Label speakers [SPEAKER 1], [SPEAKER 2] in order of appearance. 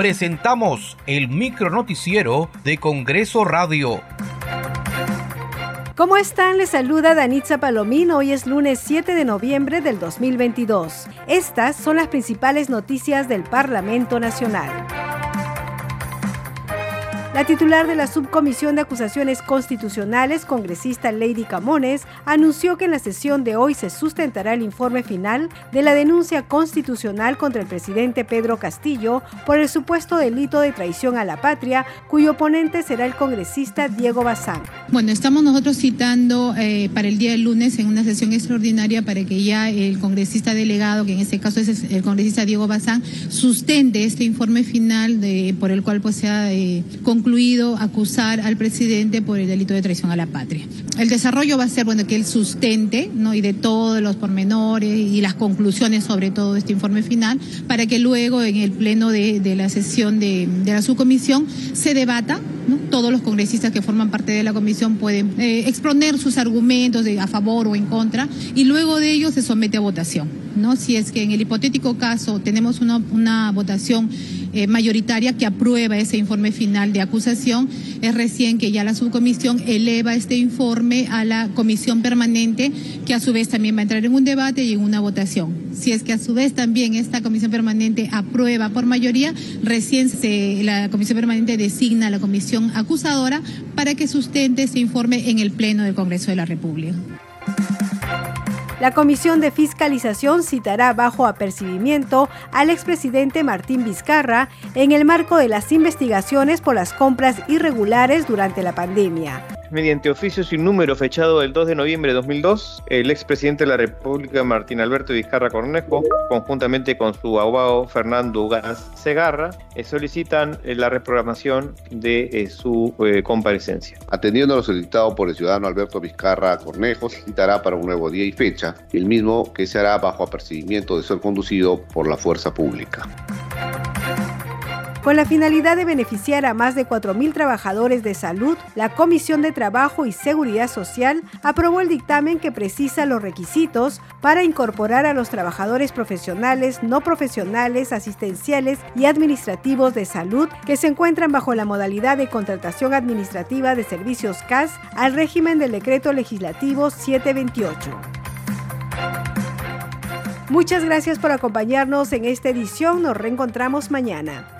[SPEAKER 1] presentamos el micronoticiero de Congreso Radio.
[SPEAKER 2] ¿Cómo están? Les saluda Danitza Palomín. Hoy es lunes 7 de noviembre del 2022. Estas son las principales noticias del Parlamento Nacional. La titular de la Subcomisión de Acusaciones Constitucionales, congresista Lady Camones, anunció que en la sesión de hoy se sustentará el informe final de la denuncia constitucional contra el presidente Pedro Castillo por el supuesto delito de traición a la patria, cuyo oponente será el congresista Diego Bazán.
[SPEAKER 3] Bueno, estamos nosotros citando eh, para el día del lunes en una sesión extraordinaria para que ya el congresista delegado, que en este caso es el congresista Diego Bazán, sustente este informe final de, por el cual pues se ha eh, concluido acusar al presidente por el delito de traición a la patria. El desarrollo va a ser bueno que él sustente, ¿no? y de todos los pormenores y las conclusiones sobre todo este informe final, para que luego en el pleno de, la sesión de, la subcomisión se debata, todos los congresistas que forman parte de la comisión pueden eh, exponer sus argumentos a favor o en contra, y luego de ello se somete a votación. ¿no? Si es que en el hipotético caso tenemos una votación eh, mayoritaria que aprueba ese informe final de acusación. Es recién que ya la subcomisión eleva este informe a la comisión permanente, que a su vez también va a entrar en un debate y en una votación. Si es que a su vez también esta comisión permanente aprueba por mayoría, recién se, la comisión permanente designa a la comisión acusadora para que sustente ese informe en el Pleno del Congreso de la República.
[SPEAKER 2] La Comisión de Fiscalización citará bajo apercibimiento al expresidente Martín Vizcarra en el marco de las investigaciones por las compras irregulares durante la pandemia
[SPEAKER 4] mediante oficio sin número fechado el 2 de noviembre de 2002, el expresidente de la República, Martín Alberto Vizcarra Cornejo, conjuntamente con su abogado Fernando Gas Segarra, eh, solicitan eh, la reprogramación de eh, su comparecencia.
[SPEAKER 5] Atendiendo a lo solicitado por el ciudadano Alberto Vizcarra Cornejo, se citará para un nuevo día y fecha, el mismo que se hará bajo apercibimiento de ser conducido por la fuerza pública.
[SPEAKER 2] Con la finalidad de beneficiar a más de 4.000 trabajadores de salud, la Comisión de Trabajo y Seguridad Social aprobó el dictamen que precisa los requisitos para incorporar a los trabajadores profesionales, no profesionales, asistenciales y administrativos de salud que se encuentran bajo la modalidad de contratación administrativa de servicios CAS al régimen del Decreto Legislativo 728. Muchas gracias por acompañarnos en esta edición. Nos reencontramos mañana.